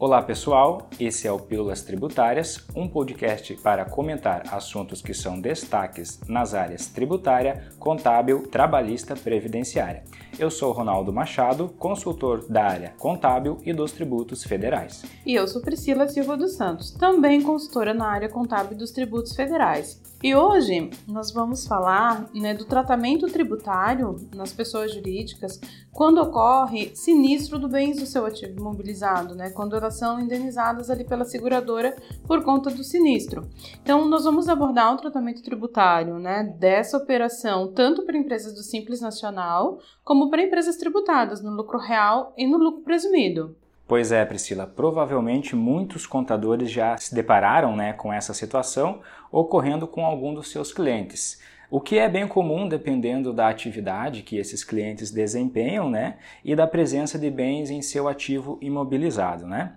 Olá pessoal, esse é o Pílulas Tributárias, um podcast para comentar assuntos que são destaques nas áreas tributária, contábil, trabalhista, previdenciária. Eu sou Ronaldo Machado, consultor da área contábil e dos tributos federais. E eu sou Priscila Silva dos Santos, também consultora na área contábil dos tributos federais. E hoje nós vamos falar né, do tratamento tributário nas pessoas jurídicas quando ocorre sinistro do bens do seu ativo imobilizado, né, quando elas são indenizadas ali pela seguradora por conta do sinistro. Então, nós vamos abordar o tratamento tributário né, dessa operação tanto para empresas do Simples Nacional como para empresas tributadas no lucro real e no lucro presumido. Pois é, Priscila, provavelmente muitos contadores já se depararam né, com essa situação ocorrendo com algum dos seus clientes. O que é bem comum dependendo da atividade que esses clientes desempenham né, e da presença de bens em seu ativo imobilizado. Né?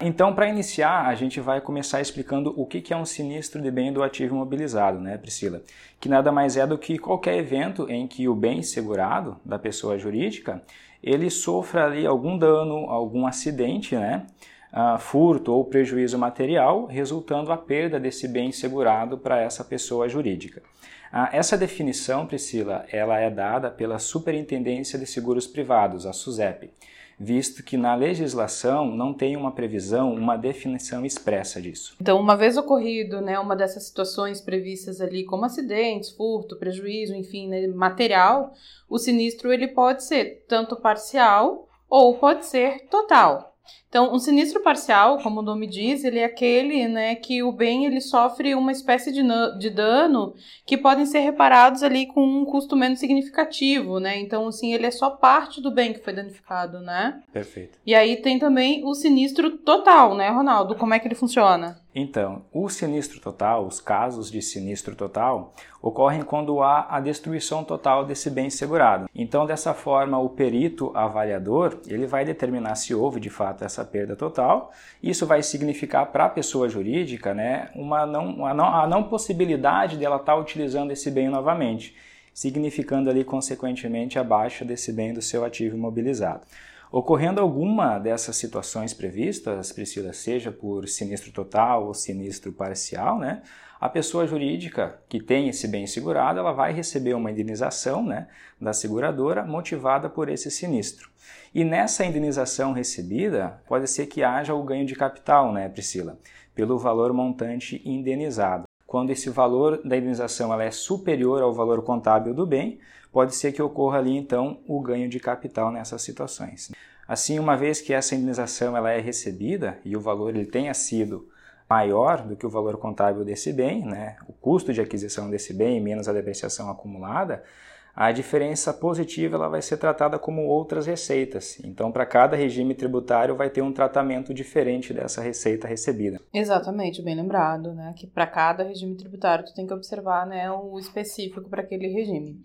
Então, para iniciar, a gente vai começar explicando o que é um sinistro de bem do ativo imobilizado, né, Priscila? Que nada mais é do que qualquer evento em que o bem segurado da pessoa jurídica ele sofra ali algum dano, algum acidente, né? Uh, furto ou prejuízo material, resultando a perda desse bem segurado para essa pessoa jurídica. Uh, essa definição, Priscila, ela é dada pela Superintendência de Seguros Privados, a SUSEP visto que na legislação não tem uma previsão, uma definição expressa disso. Então, uma vez ocorrido, né, uma dessas situações previstas ali, como acidentes, furto, prejuízo, enfim, né, material, o sinistro ele pode ser tanto parcial ou pode ser total. Então, um sinistro parcial, como o nome diz, ele é aquele né, que o bem ele sofre uma espécie de, de dano que podem ser reparados ali com um custo menos significativo, né? Então, assim, ele é só parte do bem que foi danificado, né? Perfeito. E aí tem também o sinistro total, né, Ronaldo? Como é que ele funciona? Então, o sinistro total, os casos de sinistro total, ocorrem quando há a destruição total desse bem segurado. Então, dessa forma, o perito avaliador ele vai determinar se houve de fato essa perda total. Isso vai significar para a pessoa jurídica né, uma não, uma não, a não possibilidade dela estar tá utilizando esse bem novamente, significando ali, consequentemente, a baixa desse bem do seu ativo imobilizado. Ocorrendo alguma dessas situações previstas, Priscila, seja por sinistro total ou sinistro parcial, né, a pessoa jurídica que tem esse bem segurado, ela vai receber uma indenização né, da seguradora motivada por esse sinistro. E nessa indenização recebida, pode ser que haja o ganho de capital, né, Priscila, pelo valor montante indenizado. Quando esse valor da indenização ela é superior ao valor contábil do bem, pode ser que ocorra ali então o ganho de capital nessas situações. Assim, uma vez que essa indenização ela é recebida e o valor ele tenha sido maior do que o valor contábil desse bem, né, o custo de aquisição desse bem menos a depreciação acumulada, a diferença positiva ela vai ser tratada como outras receitas. Então, para cada regime tributário vai ter um tratamento diferente dessa receita recebida. Exatamente, bem lembrado, né? Que para cada regime tributário tu tem que observar, né, o específico para aquele regime.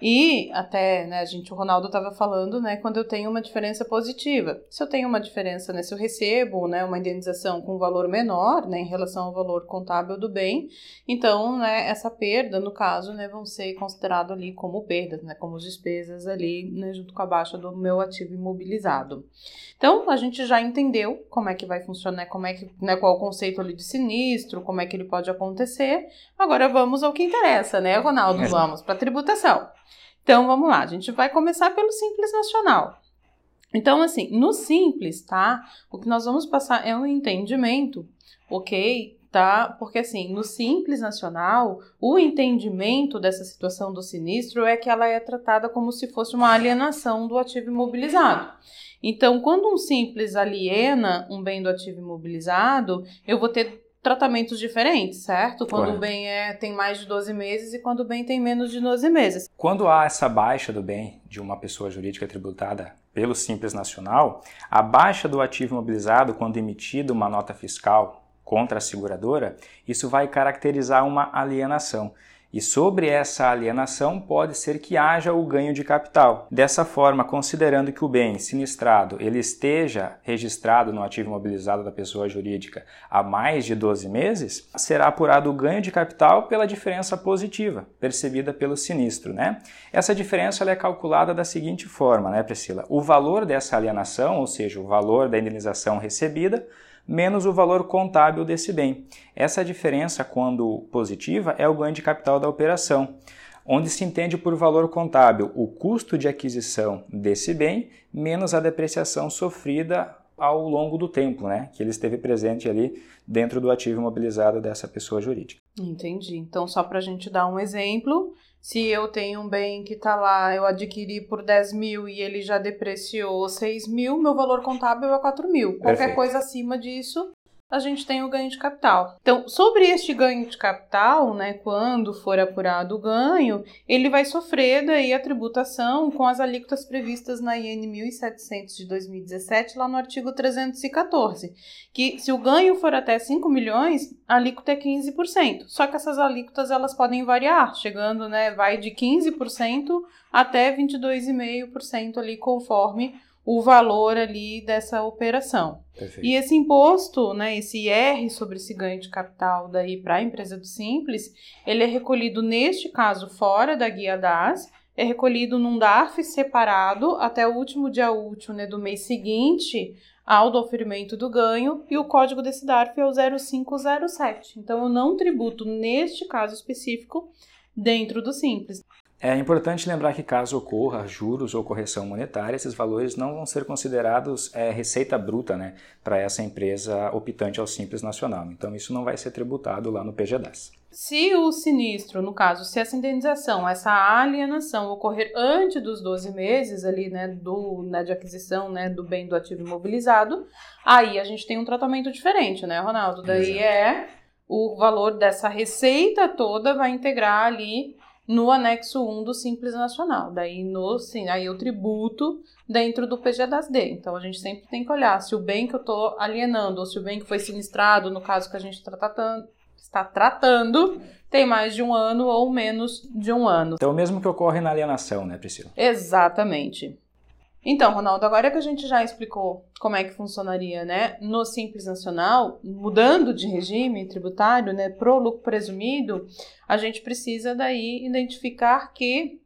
E até, né, a gente, o Ronaldo estava falando, né, quando eu tenho uma diferença positiva. Se eu tenho uma diferença, né, se eu recebo, né, uma indenização com valor menor, né, em relação ao valor contábil do bem, então, né, essa perda, no caso, né, vão ser considerado ali como perdas, né, como despesas ali, né, junto com a baixa do meu ativo imobilizado. Então, a gente já entendeu como é que vai funcionar, como é que, né, qual o conceito ali de sinistro, como é que ele pode acontecer. Agora vamos ao que interessa, né, Ronaldo? Vamos para tributação. Então, vamos lá. A gente vai começar pelo Simples Nacional. Então, assim, no Simples, tá? O que nós vamos passar é um entendimento, ok? Tá? Porque assim, no Simples Nacional, o entendimento dessa situação do sinistro é que ela é tratada como se fosse uma alienação do ativo imobilizado. Então, quando um simples aliena um bem do ativo imobilizado, eu vou ter tratamentos diferentes, certo? Quando Correto. o bem é, tem mais de 12 meses e quando o bem tem menos de 12 meses. Quando há essa baixa do bem de uma pessoa jurídica tributada pelo Simples Nacional, a baixa do ativo imobilizado, quando emitida uma nota fiscal contra a seguradora, isso vai caracterizar uma alienação. e sobre essa alienação pode ser que haja o ganho de capital. Dessa forma, considerando que o bem sinistrado ele esteja registrado no ativo imobilizado da pessoa jurídica há mais de 12 meses, será apurado o ganho de capital pela diferença positiva percebida pelo sinistro, né? Essa diferença é calculada da seguinte forma, né, Priscila? O valor dessa alienação, ou seja, o valor da indenização recebida, menos o valor contábil desse bem. Essa diferença, quando positiva, é o ganho de capital da operação, onde se entende por valor contábil o custo de aquisição desse bem menos a depreciação sofrida ao longo do tempo, né, que ele esteve presente ali dentro do ativo imobilizado dessa pessoa jurídica. Entendi. Então, só para a gente dar um exemplo, se eu tenho um bem que está lá, eu adquiri por 10 mil e ele já depreciou 6 mil, meu valor contábil é 4 mil. Qualquer Perfeito. coisa acima disso, a gente tem o ganho de capital. Então, sobre este ganho de capital, né, quando for apurado o ganho, ele vai sofrer daí a tributação com as alíquotas previstas na IN 1700 de 2017, lá no artigo 314, que se o ganho for até 5 milhões, a alíquota é 15%. Só que essas alíquotas elas podem variar, chegando, né, vai de 15% até 22,5% ali conforme o valor ali dessa operação. Perfeito. E esse imposto, né, esse IR sobre esse ganho de capital daí para a empresa do Simples, ele é recolhido neste caso fora da guia DAS, é recolhido num DARF separado até o último dia útil né, do mês seguinte ao do oferimento do ganho e o código desse DARF é o 0507. Então eu não tributo neste caso específico dentro do Simples. É importante lembrar que caso ocorra juros ou correção monetária, esses valores não vão ser considerados é, receita bruta né, para essa empresa optante ao Simples Nacional. Então isso não vai ser tributado lá no PGDAS. Se o sinistro, no caso, se essa indenização, essa alienação ocorrer antes dos 12 meses ali, né, do, né, de aquisição, né, do bem do ativo imobilizado, aí a gente tem um tratamento diferente, né, Ronaldo? Daí Exato. é o valor dessa receita toda vai integrar ali no anexo 1 do Simples Nacional. Daí no sim, aí eu tributo dentro do PG das D. Então a gente sempre tem que olhar se o bem que eu estou alienando ou se o bem que foi sinistrado, no caso que a gente está tratando, está tratando, tem mais de um ano ou menos de um ano. Então, o mesmo que ocorre na alienação, né, Priscila? Exatamente. Então, Ronaldo, agora que a gente já explicou como é que funcionaria, né, no Simples Nacional, mudando de regime tributário, né, pro lucro presumido, a gente precisa daí identificar que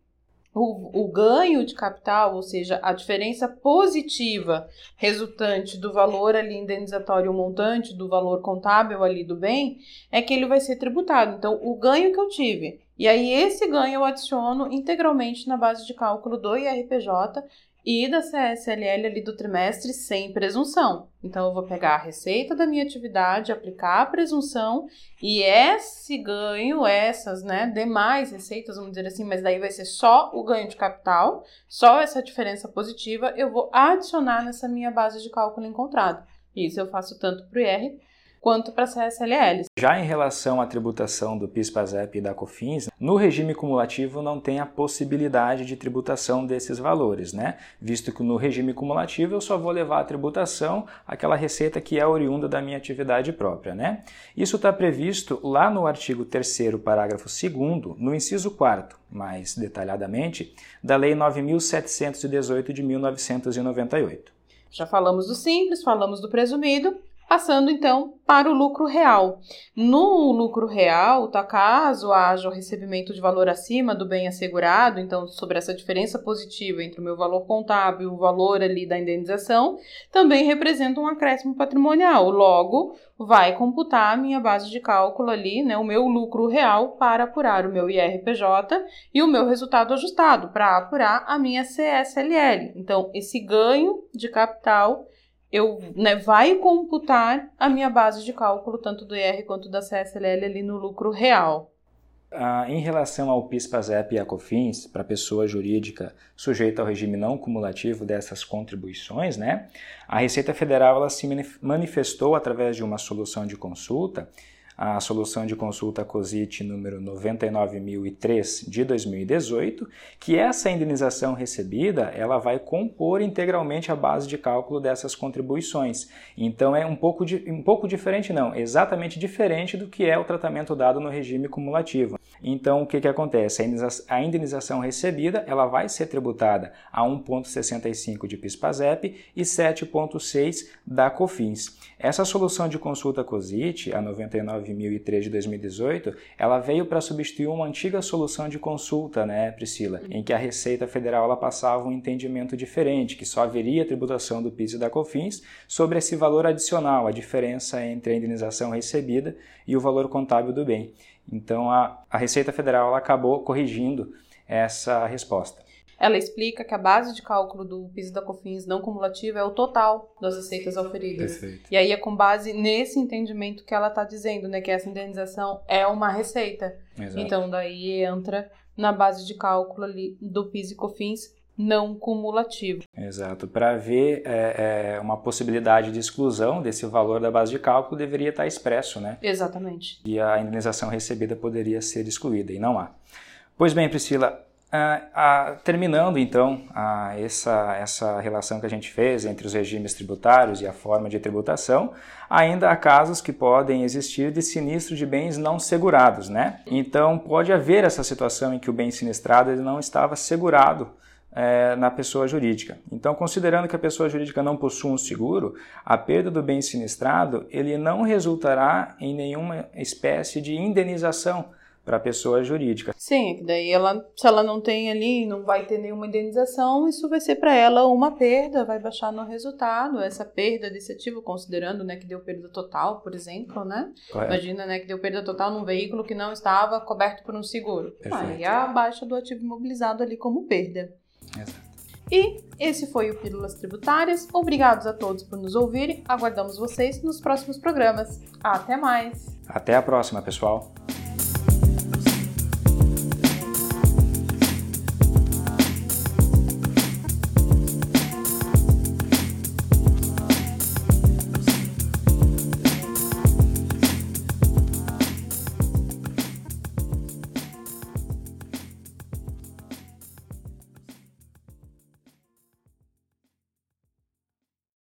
o, o ganho de capital, ou seja, a diferença positiva resultante do valor ali indenizatório montante, do valor contábil ali do bem, é que ele vai ser tributado. Então, o ganho que eu tive, e aí esse ganho eu adiciono integralmente na base de cálculo do IRPJ e da CSLL ali do trimestre sem presunção. Então, eu vou pegar a receita da minha atividade, aplicar a presunção e esse ganho, essas né, demais receitas, vamos dizer assim, mas daí vai ser só o ganho de capital, só essa diferença positiva, eu vou adicionar nessa minha base de cálculo encontrada. Isso eu faço tanto para o IR quanto para a CSLL. Já em relação à tributação do PIS/PASEP e da COFINS, no regime cumulativo não tem a possibilidade de tributação desses valores, né? Visto que no regime cumulativo eu só vou levar a tributação aquela receita que é oriunda da minha atividade própria, né? Isso está previsto lá no artigo 3 parágrafo 2 no inciso 4 mais detalhadamente, da Lei 9.718 de 1998. Já falamos do simples, falamos do presumido, Passando então para o lucro real. No lucro real, tá caso haja o recebimento de valor acima do bem assegurado, então sobre essa diferença positiva entre o meu valor contábil e o valor ali da indenização, também representa um acréscimo patrimonial. Logo, vai computar a minha base de cálculo ali, né, o meu lucro real para apurar o meu IRPJ e o meu resultado ajustado para apurar a minha CSLL. Então, esse ganho de capital eu né, vai computar a minha base de cálculo, tanto do IR quanto da CSLL ali no lucro real. Ah, em relação ao PIS, PASEP e a COFINS, para pessoa jurídica sujeita ao regime não cumulativo dessas contribuições, né, a Receita Federal ela se manifestou através de uma solução de consulta a solução de consulta COSIT número 99003 de 2018, que essa indenização recebida, ela vai compor integralmente a base de cálculo dessas contribuições. Então é um pouco, um pouco diferente não, exatamente diferente do que é o tratamento dado no regime cumulativo. Então o que, que acontece? A indenização recebida, ela vai ser tributada a 1.65 de PIS/PASEP e 7.6 da COFINS. Essa solução de consulta COSIT, a 99.003 de 2018, ela veio para substituir uma antiga solução de consulta, né, Priscila, em que a Receita Federal ela passava um entendimento diferente, que só haveria tributação do PIS e da COFINS sobre esse valor adicional, a diferença entre a indenização recebida e o valor contábil do bem. Então a, a Receita Federal ela acabou corrigindo essa resposta. Ela explica que a base de cálculo do PIS da COFINS não cumulativo é o total das receitas oferidas. Perfeito. E aí é com base nesse entendimento que ela está dizendo, né, que essa indenização é uma receita. Exato. Então daí entra na base de cálculo ali do PIS e COFINS não cumulativo. Exato. Para ver é, é, uma possibilidade de exclusão desse valor da base de cálculo, deveria estar expresso, né? Exatamente. E a indenização recebida poderia ser excluída, e não há. Pois bem, Priscila, ah, ah, terminando então ah, essa, essa relação que a gente fez entre os regimes tributários e a forma de tributação, ainda há casos que podem existir de sinistro de bens não segurados, né? Então pode haver essa situação em que o bem sinistrado ele não estava segurado é, na pessoa jurídica. Então, considerando que a pessoa jurídica não possui um seguro, a perda do bem sinistrado ele não resultará em nenhuma espécie de indenização para a pessoa jurídica. Sim, é que daí ela, se ela não tem ali, não vai ter nenhuma indenização, isso vai ser para ela uma perda, vai baixar no resultado, essa perda desse ativo, considerando, né, que deu perda total, por exemplo, né? Correto. Imagina, né, que deu perda total num veículo que não estava coberto por um seguro. Perfeito. Aí a baixa do ativo imobilizado ali como perda. Exato. E esse foi o Pílulas Tributárias. Obrigados a todos por nos ouvirem. Aguardamos vocês nos próximos programas. Até mais. Até a próxima, pessoal.